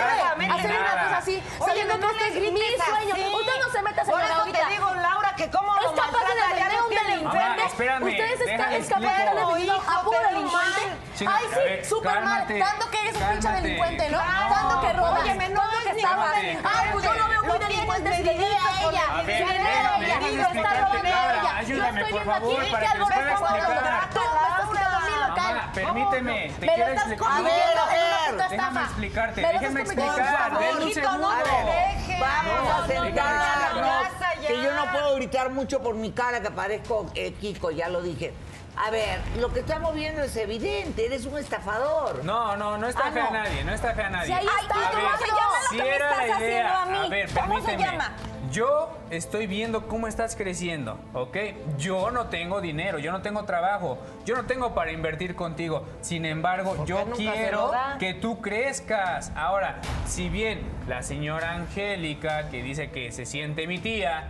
hacer una cosa así? Oye, sabiendo no que este le es mi grites sueño. así. Usted no se meta, Por señora, eso ahorita. te digo, Laura, que cómo Es lo capaz de maltrata, ya no un tiene delincuente. Mamá, espérame, Usted es, déjale es capaz de a puro delincuente. Ay, a sí, ver, súper mal. Tanto que eres un pinche delincuente, ¿no? Tanto que robas. No tanto que estabas. Ay, pues yo lo veo muy delincuente si le a por ella. la A ver, a ella. ayúdame, estoy por viendo aquí favor, que para que pueda explicar. Permíteme, te quiero explicar. A ver, a Déjame explicarte, déjame explicar, denme un segundo. Vamos No, a no, sentarnos. que yo no puedo gritar mucho por mi cara, que parezco eh, Kiko, ya lo dije. A ver, lo que estamos viendo es evidente, eres un estafador. No, no, no está Ah, no. nadie, no está fea nadie. Si ahí está, a ¿cómo se llama lo si que me estás la haciendo a mí? a ver, ¿Cómo se llama? Yo estoy viendo cómo estás creciendo, ¿ok? Yo no tengo dinero, yo no tengo trabajo, yo no tengo para invertir contigo. Sin embargo, yo quiero que tú crezcas. Ahora, si bien la señora Angélica, que dice que se siente mi tía,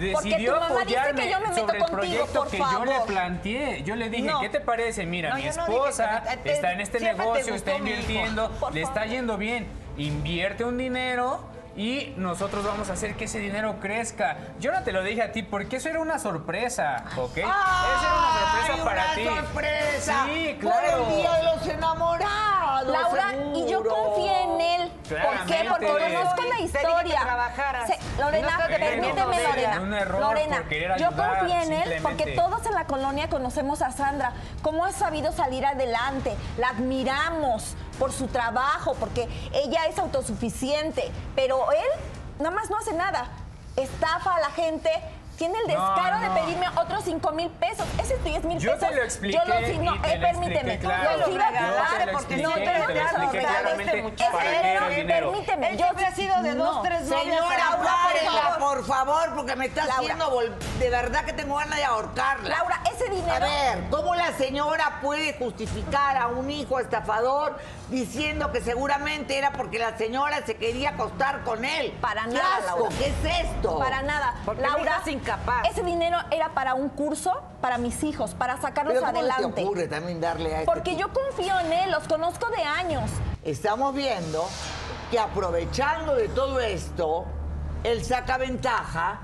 decidió tu mamá dice apoyarme que yo me meto sobre el contigo, proyecto por que yo le favor. planteé. Yo le dije, No. ¿qué te parece? Mira, No, mi yo no dije esposa está en este negocio, está invirtiendo, le está favor. yendo bien. Invierte un dinero y nosotros vamos a hacer que ese dinero crezca. Yo no te lo dije a ti porque eso era una sorpresa, ¿ok? eso era una sorpresa ¡Ay, para una ti. sorpresa! Sí, Por claro. el Día de los Enamorados, Laura, y yo seguro. confié en él. ¿Por qué? Porque conozco la historia. Se- Lorena, No permíteme. Lorena. Lorena, yo confié en él porque todos en la colonia conocemos a Sandra. Cómo ha sabido salir adelante. La admiramos por su trabajo, porque ella es autosuficiente. Pero él nada más no hace nada. Estafa a la gente. Tiene el descaro no. de pedirme otros 5 mil pesos. Ese 10 mil Yo pesos. te lo expliqué Yo los no, y te eh, permíteme. claro. Los iba a Yo pagar porque no te lo expliqué. Permíteme, yo siempre ha sido de dos, tres. Señora, párela, favor. por favor, porque me está haciendo de verdad que tengo ganas de ahorcarla. Laura, ese dinero. A ver, ¿cómo la señora puede justificar a un hijo estafador diciendo que seguramente era porque la señora se quería acostar con él? Para ¡Qué nada, asco! Laura. ¿Qué es esto? Para nada. Laura, hija Ese dinero era para un curso para mis hijos, para sacarlos Pero ¿cómo adelante. te ocurre también darle a este Porque tipo? yo confío en él, los conozco de años. Estamos viendo que aprovechando de todo esto, él saca ventaja,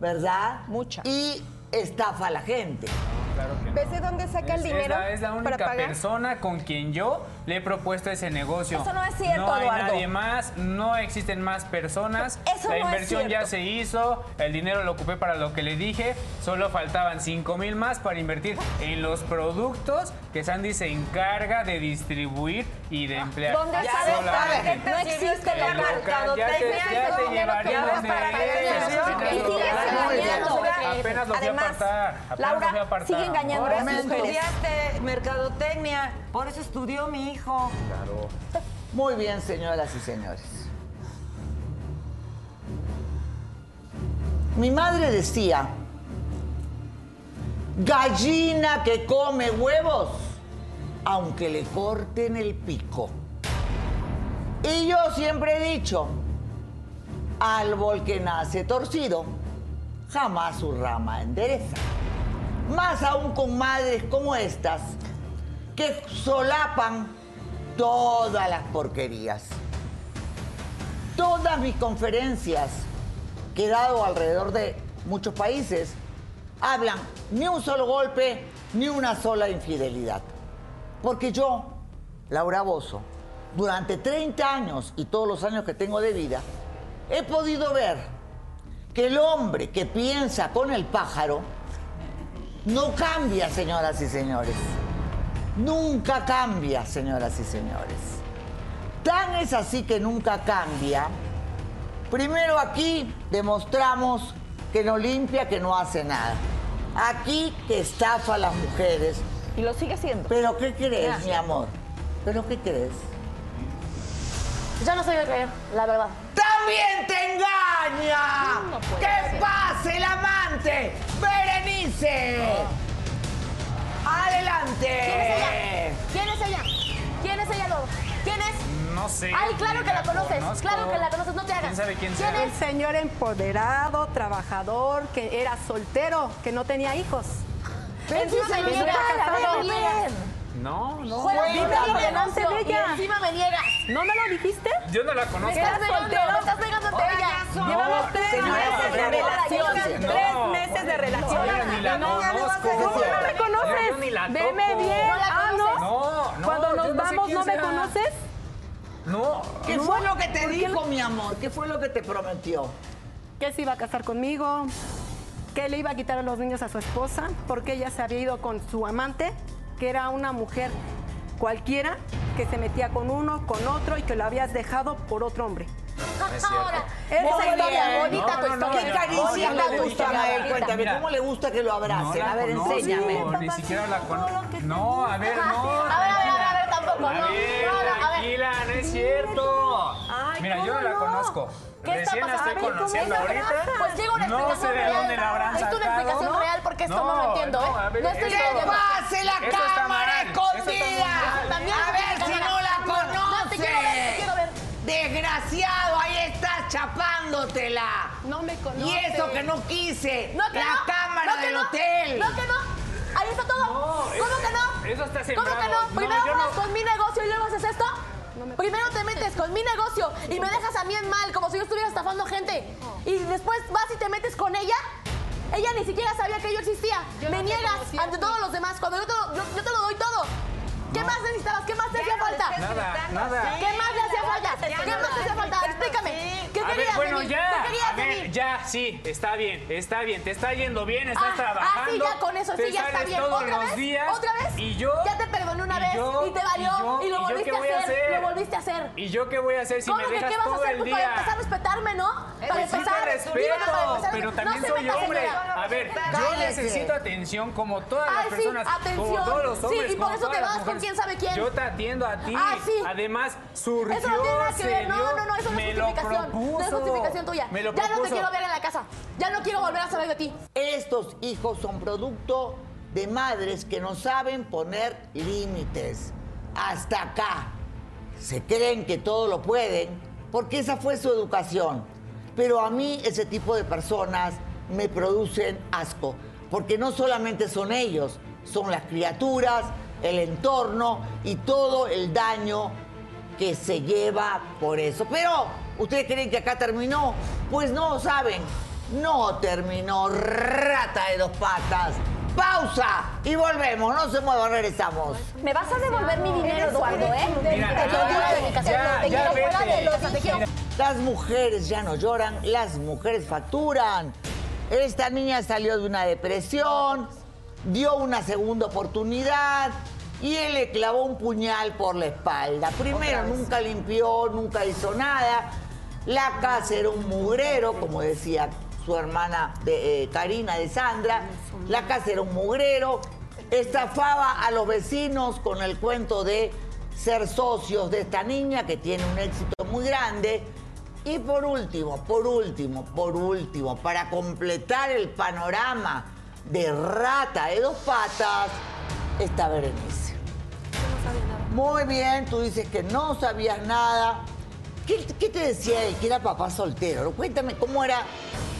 ¿verdad? Mucha. Y estafa a la gente. Claro que no. ¿Ves de dónde saca el dinero? Es la, es la para única pagar? persona con quien yo le he propuesto ese negocio. Eso no es cierto, No hay Eduardo. nadie más, no existen más personas. Eso la no es inversión ya se hizo, el dinero lo ocupé para lo que le dije, solo faltaban 5 mil más para invertir en los productos que Sandy se encarga de distribuir y de emplear. ¿Dónde Ya sabes? No existe local. local ya te, ya te donde para Y sigues bien. engañando. Apenas los fui a Además, apartar. Apenas Laura, fui a apartar. sigue engañando Por a eso las mujeres. estudiaste mercadotecnia, por eso estudió mi hijo. Muy bien, señoras y señores. Mi madre decía, gallina que come huevos, aunque le corten el pico. Y yo siempre he dicho, árbol que nace torcido, jamás su rama endereza. Más aún con madres como estas, que solapan todas las porquerías. Todas mis conferencias que he dado alrededor de muchos países hablan ni un solo golpe, ni una sola infidelidad. Porque yo, Laura Bozo, durante 30 años y todos los años que tengo de vida, he podido ver que el hombre que piensa con el pájaro no cambia, señoras y señores. Nunca cambia, señoras y señores. Tan es así que nunca cambia. Primero aquí demostramos que no limpia, que no hace nada. Aquí que estafa a las mujeres. Y lo sigue siendo. Pero ¿qué crees, mi amor? ¿Pero qué crees? Ya no soy de creer, la verdad. ¡También te engaña! No ¡Que ser. pase el amante! ¡Berenice! ¡Adelante! ¿Quién es ella? ¿Quién es ella? ¿Quién es ella, Lobo? ¿Quién es? No sé. Ay, claro que la conoces, conozco. claro que la conoces, no te hagas. ¿Quién sabe quién ¿Quién sea? es? Un señor empoderado, trabajador, que era soltero, que no tenía hijos. Ven, sí, señora, bien. No, no. Fuera, Cuéntame. dímelo delante de Y ella. encima me niegas. ¿No me lo dijiste? Yo no la conozco. estás me estás negando ante ella. Llevamos tres meses de relación. no. Tres meses de relación. Oiga, ni la No, conozco. ¿Cómo no me conoces? Veme bien. Ah, no. No, no. Cuando nos vamos, ¿no me conoces? No. ¿Qué fue lo que te dijo, mi amor? ¿Qué fue lo que te prometió? Que se iba a casar conmigo, que le iba a quitar a los niños a su esposa, porque ella se había ido con su amante, que era una mujer cualquiera, que se metía con uno, con otro y que lo habías dejado por otro hombre. es. Ahora, Esa esa historia historia No, bonita tu no, no, historia. ¿Qué no, Bonita le tu gustan historia, a él? bonita. Cuéntame. ¿cómo le gusta que lo No abracen? la a ver, enséñame. Ni siquiera la conozco. No, a ver, no. A ver, a ver, a ver, a ver, tampoco, A no. ver, No, no, a ver. tranquila, no es cierto. Ay, Mira, yo no ¿cómo la no? conozco. ¿Qué está Recién la pasando? estoy A ver, ¿cómo conociendo es? ahorita. Pues llega una No explicación sé de dónde la habrán Es una sacado. explicación porque esto no, lo entiendo, no, ¿eh? ver, no estoy ¡Que pase la cámara escondida! mal. También A ver si cámara. no la No, te quiero ver, te quiero ver. conoces. Desgraciado, ahí estás chapándotela. No me conoces. Y eso que no quise. No, que la no. cámara No, que del no. hotel. No, que no. Ahí está todo. No, ¿Cómo eso- que no? eso está ¿Cómo sembrado. que no? No, Primero no- juegas con mi negocio y luego haces esto. Primero te metes con mi negocio y me dejas a mí en mal, como si yo estuviera estafando gente. Y después vas y te metes con ella. Ella ni siquiera sabía que yo existía. me niegas ante todos los demás cuando yo te lo, yo, yo te lo doy todo. ¿Qué más necesitabas? ¿Qué más te hacía falta? Nada, nada. ¿Qué más le hacía falta? ¿Qué más te hacía falta? Explícame. ¿Qué A ver, querías bueno, de mí? ya. ¿Qué querías A de ver, mí? ya, sí, está bien, está bien. Te está yendo bien, estás Ah, trabajando. Ah, sí, ya con eso, sí, ya está bien. todos ¿Otra los vez? días. ¿Otra vez? Y yo. Ya te una vez yo, y te valió yo, y, lo volviste qué a voy a hacer. hacer? Lo volviste a hacer. ¿Y yo qué voy a hacer si ¿Cómo me que dejas qué vas a hacer? Pues para empezar a respetarme, ¿no? Para sí empezar. te Dime, para respeto, empezar, pero no también soy meta, hombre. señora. A ver, yo necesito atención como todas las Ay, sí, personas, como atención. todos los Sí, hombres. y por eso te vas con quién sabe quién. Yo te atiendo a ti. Ah, sí. Además, surgió, Eso no tiene nada que se ver. No, dio, no, no, eso no me es lo justificación. No es justificación tuya. Me lo ya no te quiero ver en la casa. Ya no quiero volver a saber de ti. Estos hijos son producto de madres que no saben poner límites. Hasta acá. Se creen que todo lo pueden porque esa fue su educación. Pero a mí ese tipo de personas me producen asco. Porque no solamente son ellos, son las criaturas, el entorno y todo el daño que se lleva por eso. Pero, ¿ustedes creen que acá terminó? Pues no, ¿saben? No terminó, rata de dos patas. Pausa y volvemos, no se muevan, regresamos. Me vas a devolver mi dinero, Eduardo, ¿eh? Las mujeres ya no lloran, las mujeres facturan. Esta niña salió de una depresión, dio una segunda oportunidad y él le clavó un puñal por la espalda. Primero nunca limpió, nunca hizo nada. La casa era un mugrero, como decía su hermana de, eh, Karina de Sandra. La casa era un mugrero. Estafaba a los vecinos con el cuento de ser socios de esta niña que tiene un éxito muy grande. Y por último, por último, por último, para completar el panorama de rata de dos patas, está Berenice. Muy bien, tú dices que no sabías nada. ¿Qué, qué te decía él? Que era papá soltero. Cuéntame, ¿cómo era?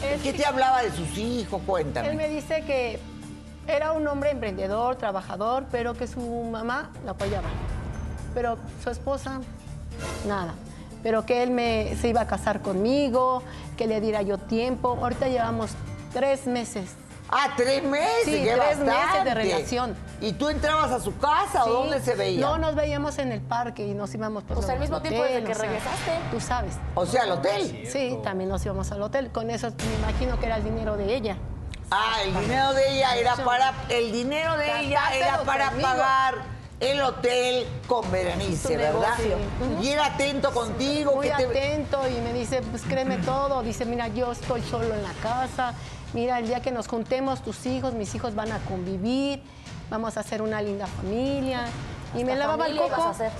Es ¿Qué que- te hablaba de sus hijos? Él Cuéntame. me dice que era un hombre emprendedor, trabajador, pero que su mamá la apoyaba. Pero su esposa, nada. Pero que él me, se iba a casar conmigo, que le diera yo tiempo. Ahorita llevamos tres meses. Ah, tres meses. Sí, qué tres meses de bastante. relación. ¿Y tú entrabas a su casa o dónde se veía? No, nos veíamos en el parque y nos íbamos pues, Pues al al mismo tiempo desde que o sea, regresaste. Tú sabes. O sea, al hotel. Sí, también nos íbamos al hotel. Con eso me imagino que era el dinero de ella. Ah, el dinero de ella era para. El dinero de ella era para pagar el hotel con Berenice, ¿verdad? Y era atento contigo. Muy que te- atento y me dice, pues créeme todo. Dice, mira, yo estoy solo en la casa. Mira, el día que nos juntemos, tus hijos, mis hijos van a convivir. Vamos a hacer una linda familia. Y me lavaba el ibas a coco. hacer.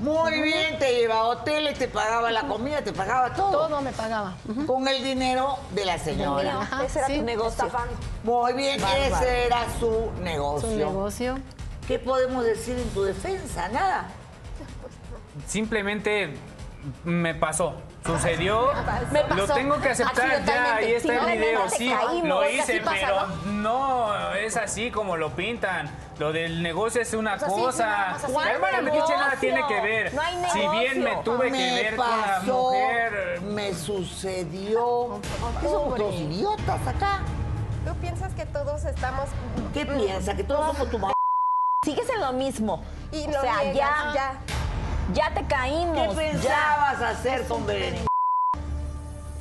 Muy bien, te llevaba a hoteles, te pagaba la comida, te pagaba todo. Todo me pagaba. Con el dinero de la señora. Ajá, Ese era sí. tu negocio. Muy bien, Bárbaro. ese era su negocio. Su negocio. ¿Qué podemos decir en tu defensa? Nada. Simplemente me pasó. Sucedió. Me pasó. Lo tengo que aceptar ya. Ahí está el no, video. Sí, caímos, lo hice, pasa, pero no, es así como lo pintan. Lo del negocio es una O sea, sí, sí, cosa. nada hermana Metiche tiene que ver. No hay si bien me tuve que ver con la pasó, mujer. me sucedió. ¿Qué somos todos idiotas acá? ¿Tú piensas que todos estamos... ¿Qué piensa? ¿Que todos somos tu mamá? Sigues en lo mismo. Y o sea, niegas, ya, ya. Ya te caímos. ¿Qué ya. pensabas hacer con Berenice?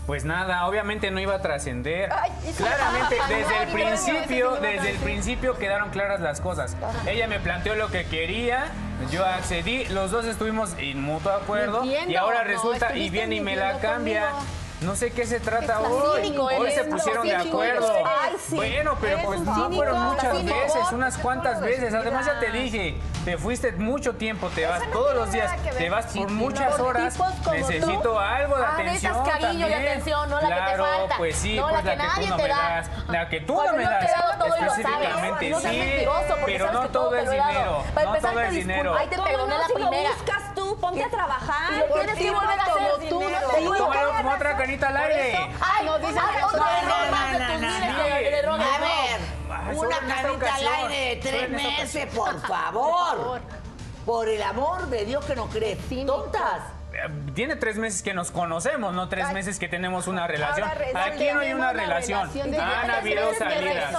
Pues nada, obviamente no iba a trascender. Claramente, desde el principio, desde el principio quedaron claras las cosas. Ella me planteó lo que quería, yo accedí, los dos estuvimos en mutuo acuerdo y ahora resulta y viene y me la cambia. No sé qué se trata hoy. cínico, Hoy se eres pusieron de acuerdo. Ay, sí. Bueno, pero pues no cínico, fueron muchas cínico. veces, unas cuantas veces. Además ya te dije, te fuiste mucho tiempo, te vas no todos los días, que te vas Sí, por sí, muchas por horas. Necesito tú. algo de atención necesitas cariño y también. atención, no la que te claro, falta. pues sí, No, pues la la que que, tú nadie no te me da. das. La que tú Cuando no me das. y específicamente, sí. porque pero no que todo es dinero. Para No empezar, todo es dinero. Ay, te ¿Cómo perdoné la primera. Ponte a trabajar. Lo tienes que volver a hacer. Tú no como otra canita al aire. Ay, No, dicen ay, que otra son-. A ver, una carita al aire de tres meses, por favor. Por el amor de Dios que no crees. Tontas. Tiene tres meses que nos conocemos, no tres meses que tenemos una relación. Aquí no hay una una relación. Han tres habido salidas.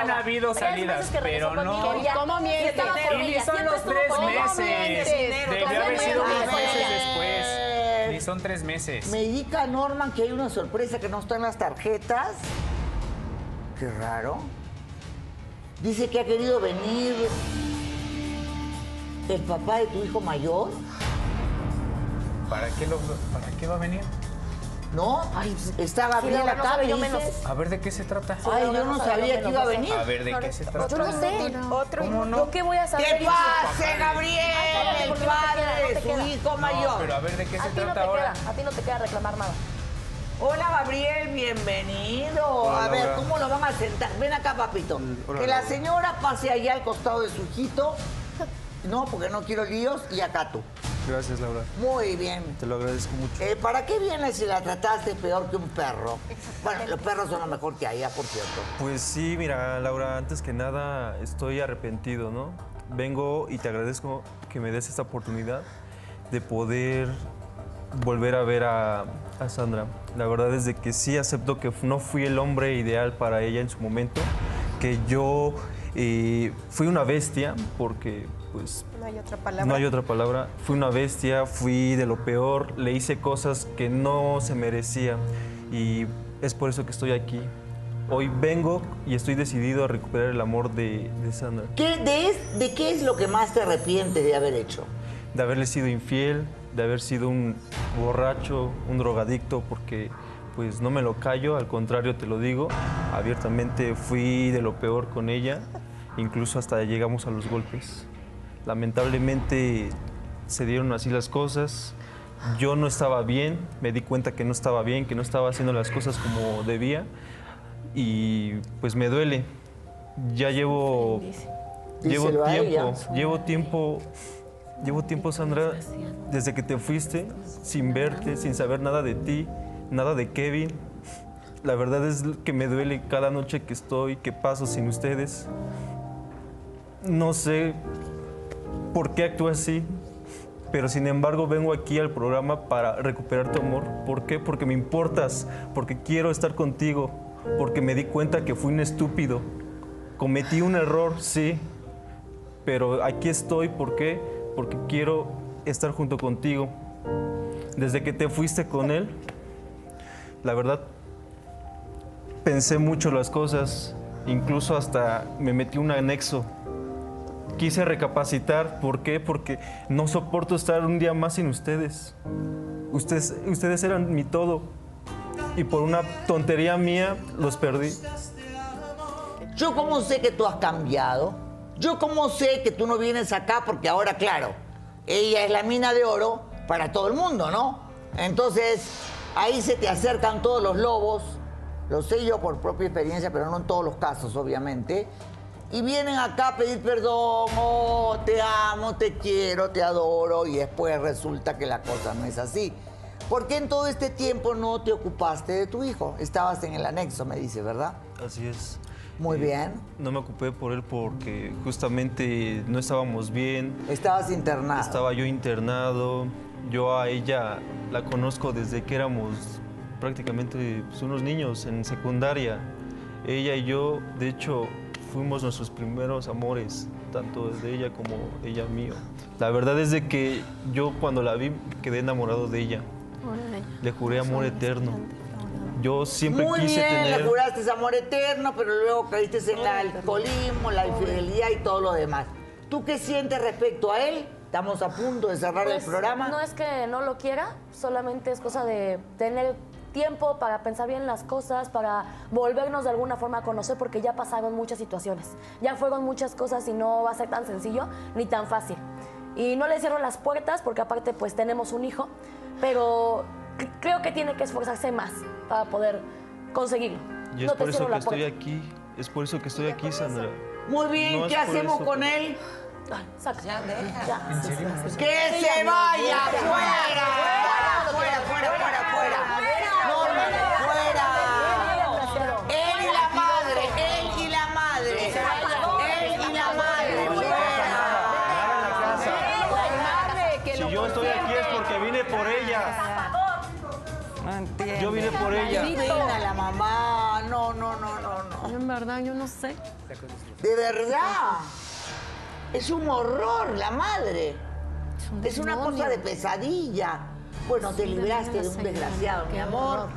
Han habido Tres salidas, meses que regresó pero no. ¿Cómo Y por Y son los tres meses. Debió ¿Cómo haber sido unos meses después. Ni son tres meses. Me indica Norman que hay una sorpresa que no está en las tarjetas. Qué raro. Dice que ha querido venir el papá de tu hijo mayor. ¿Para qué, lo, ¿Para qué va a venir? ¿No? Está Gabriel Laura, no acá, me yo dice. menos. A ver, ¿de qué se trata? Ay, yo no sabía que iba a venir. A ver, ¿de qué se trata? Yo no sé. Otro ¿Cómo no? ¿Yo qué voy a saber? ¿Qué hijo? pase, Gabriel? Ay, El ¿por qué no te padre su hijo No, mayor. pero a ver, ¿de qué A se ti no te trata ahora? queda, a ti no te queda reclamar nada. Hola, Gabriel, bienvenido. Hola, a ver, Laura. ¿cómo lo van a sentar? Ven acá, papito. hola, que la señora pase allá al costado de su hijito. No, porque no quiero líos. Y acá tú. Gracias, Laura. Muy bien. Te lo agradezco mucho. Eh, ¿Para qué vienes si la trataste peor que un perro? Bueno, los perros son lo mejor que hay, ah, por cierto. Pues sí, mira, Laura, antes que nada estoy arrepentido, ¿no? Vengo y te agradezco que me des esta oportunidad de poder volver a ver a, a Sandra. La verdad es de que sí acepto que no fui el hombre ideal para ella en su momento, que yo eh, fui una bestia, porque pues No hay otra palabra. No hay otra palabra. Fui una bestia, fui de lo peor, le hice cosas que no se merecía y es por eso que estoy aquí. Hoy vengo y estoy decidido a recuperar el amor de, de Sandra, ¿Qué, de, es- ¿De qué es lo que más te arrepientes de haber hecho? de haberle sido infiel, de haber sido un borracho, un drogadicto, porque pues no me lo callo, al contrario te lo digo, abiertamente fui de lo peor con ella, incluso hasta llegamos a los golpes. Lamentablemente se dieron así las cosas. Yo no estaba bien, me di cuenta que no estaba bien, que no estaba haciendo las cosas como debía y pues me duele. Ya llevo llevo tiempo, llevo tiempo llevo tiempo Sandra desde que te fuiste sin verte, sin saber nada de ti, nada de Kevin. La verdad es que me duele cada noche que estoy, que paso sin ustedes. No sé por qué actúo así, pero sin embargo vengo aquí al programa para recuperar tu amor. ¿Por qué? Porque me importas, porque quiero estar contigo, porque me di cuenta que fui un estúpido. Cometí un error, sí, pero aquí estoy, ¿por qué? Porque quiero estar junto contigo. Desde que te fuiste con él, la verdad, pensé mucho las cosas, incluso hasta me metí un anexo quise recapacitar. ¿Por qué? Porque no soporto estar un día más sin ustedes. Ustedes, ustedes eran mi todo. Y por una tontería mía los perdí. Yo cómo sé que tú has cambiado. Yo cómo sé que tú no vienes acá porque ahora, claro, ella es la mina de oro para todo el mundo, ¿no? Entonces, ahí se te acercan todos los lobos. Lo sé yo por propia experiencia, pero no en todos los casos, obviamente. Y vienen acá a pedir perdón, oh, te amo, te quiero, te adoro, y después resulta que la cosa no es así. ¿Por qué en todo este tiempo no te ocupaste de tu hijo? Estabas en el anexo, me dice, ¿verdad? Así es. Muy bien. No me ocupé por él porque justamente no estábamos bien. Estabas internado. Estaba yo internado. Yo a ella la conozco desde que éramos prácticamente pues, unos niños en secundaria. Ella y yo, de hecho, fuimos nuestros primeros amores, tanto de ella como ella mío. La verdad es de que yo cuando la vi quedé enamorado de ella. Le juré amor eterno. Yo siempre Muy quise bien, tener... le juraste amor eterno, pero luego caíste en el alcoholismo, la infidelidad y todo lo demás. ¿Tú qué sientes respecto a él? Estamos a punto de cerrar el Pues, programa. No es que no lo quiera, solamente es cosa de tener tiempo para pensar bien las cosas, para volvernos de alguna forma a conocer, porque ya pasaron muchas situaciones. Ya fueron muchas cosas y no va a ser tan sencillo ni tan fácil. Y no le cierro las puertas, porque aparte pues tenemos un hijo, pero creo que tiene que esforzarse más para poder conseguirlo. Y es No por eso que estoy puerta. aquí. Es por eso que estoy aquí, Sandra. Muy bien, No ¿qué hacemos eso, con pero- él? Ay, saca. Ya, deja. Ya. ¡Que se vaya! ¡Fuera! ¡Fuera, fuera, fuera, fuera! ¡No, Si yo estoy aquí es porque vine por ella. No entiendo. Yo vine por ella. Pena la mamá. No, no, no, no, no. En verdad, yo no sé. De verdad. Es un horror la madre. Es una cosa de pesadilla. Bueno, te libraste de un desgraciado, mi amor.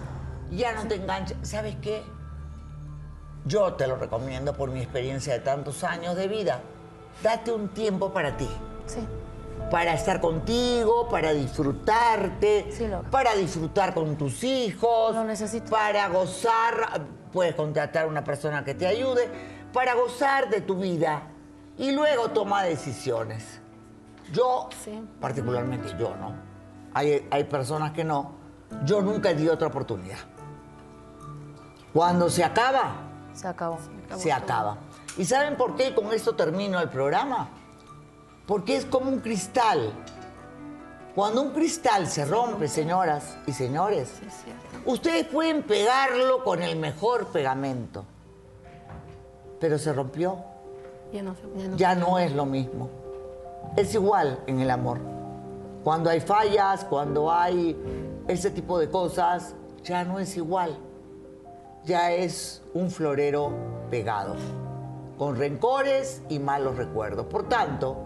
Ya no te enganchas. ¿Sabes qué? Yo te lo recomiendo por mi experiencia de tantos años de vida. Date un tiempo para ti. Sí. Para estar contigo, para disfrutarte, Sí, para disfrutar con tus hijos, Lo necesito. para gozar, puedes contratar a una persona que te ayude, para gozar de tu vida y luego toma decisiones. Yo, Sí. particularmente yo, ¿no? Hay, hay personas que no. Yo nunca di otra oportunidad. Cuando se acaba, Se acabó. se acaba. ¿Y saben por qué? Con esto termino el programa. Porque es como un cristal. Cuando un cristal se rompe, señoras y señores, ustedes pueden pegarlo con el mejor pegamento. Pero se rompió, Ya no sé. Ya no. ya no es lo mismo. Es igual en el amor. Cuando hay fallas, cuando hay ese tipo de cosas, ya no es igual. Ya es un florero pegado, con rencores y malos recuerdos. Por tanto,